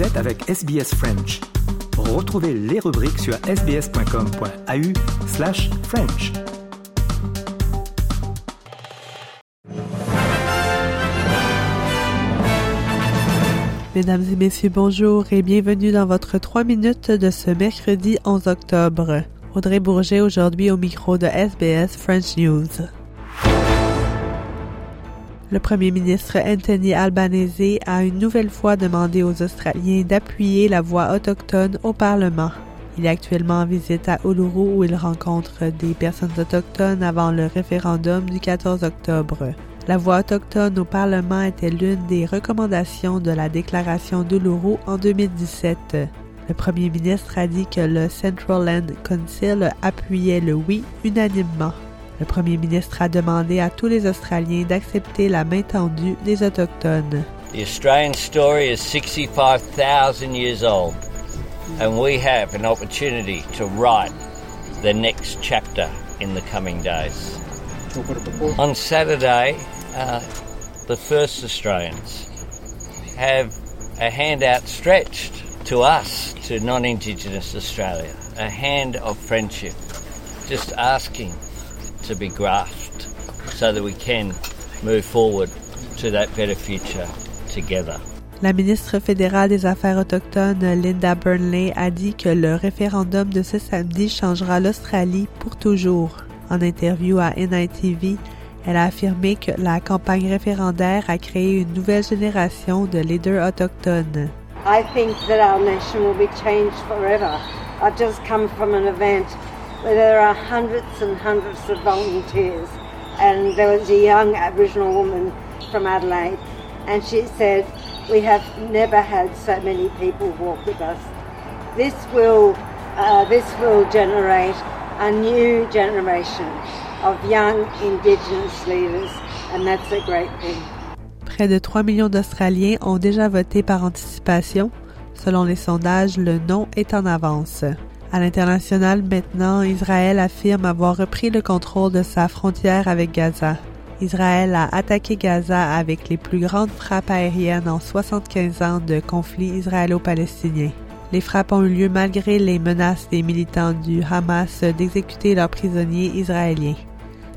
Vous êtes avec SBS French. Retrouvez les rubriques sur sbs.com.au slash French. Mesdames et messieurs, bonjour et bienvenue dans votre 3 minutes de ce mercredi 11 octobre. Audrey Bourget aujourd'hui au micro de SBS French News. Le premier ministre Anthony Albanese a une nouvelle fois demandé aux Australiens d'appuyer la voix autochtone au Parlement. Il est actuellement en visite à Uluru où il rencontre des personnes autochtones avant le référendum du 14 octobre. La voix autochtone au Parlement était l'une des recommandations de la déclaration d'Uluru en 2017. Le premier ministre a dit que le Central Land Council appuyait le oui unanimement. Le premier ministre a demandé à tous les Australiens d'accepter la main tendue des Autochtones. The Australian story is 65,000 years old, and we have an opportunity to write the next chapter in the coming days. On Saturday, uh, the first Australians have a hand outstretched to us, to non Indigenous Australia, a hand of friendship, just asking to be grasped so that we can move forward to that better future together. La ministre fédérale des Affaires autochtones, Linda Burnley, a dit que le référendum de ce samedi changera l'Australie pour toujours. En interview à NITV, elle a affirmé que la campagne référendaire a créé une nouvelle génération de leaders autochtones. I think that our nation will be changed forever. I've just come from an event where there are hundreds and hundreds of volunteers. And there was a young Aboriginal woman from Adelaide, and she said, We have never had so many people walk with us. This will, uh, generate a new generation of young Indigenous leaders, and that's a great thing. Près de 3 millions d'Australiens ont déjà voté par anticipation. Selon les sondages, le non est en avance. À l'international, maintenant, Israël affirme avoir repris le contrôle de sa frontière avec Gaza. Israël a attaqué Gaza avec les plus grandes frappes aériennes en 75 ans de conflit israélo-palestinien. Les frappes ont eu lieu malgré les menaces des militants du Hamas d'exécuter leurs prisonniers israéliens.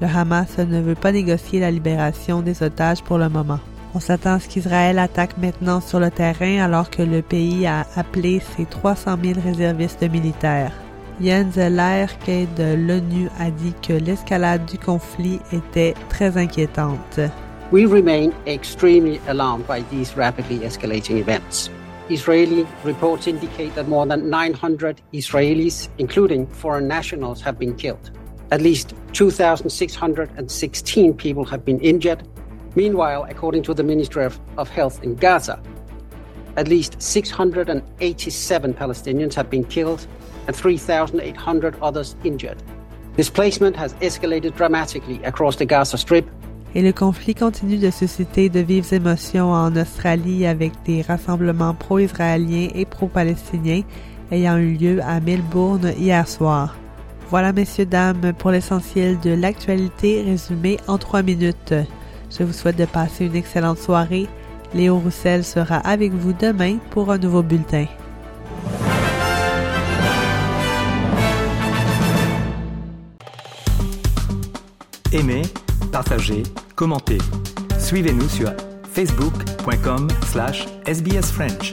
Le Hamas ne veut pas négocier la libération des otages pour le moment. On s'attend à ce qu'Israël attaque maintenant sur le terrain alors que le pays a appelé ses 300 000 réservistes militaires. Jens Lerke de l'ONU a dit que l'escalade du conflit était très inquiétante. We remain extremely alarmed by these rapidly escalating events. Israeli reports indicate that more than 900 Israelis, including foreign nationals, have been killed. At least 2,616 people have been injured Meanwhile, according to the Ministry of, of Health in Gaza, at least 687 Palestinians have been killed and 3,800 others injured. Displacement has escalated dramatically across the Gaza Strip. Et le conflit continue de susciter de vives émotions en Australie avec des rassemblements pro-israéliens et pro-palestiniens ayant eu lieu à Melbourne hier soir. Voilà, messieurs, dames, pour l'essentiel de l'actualité résumée en trois minutes. Je vous souhaite de passer une excellente soirée. Léo Roussel sera avec vous demain pour un nouveau bulletin. Aimez, partagez, commentez. Suivez-nous sur facebook.com slash sbsfrench.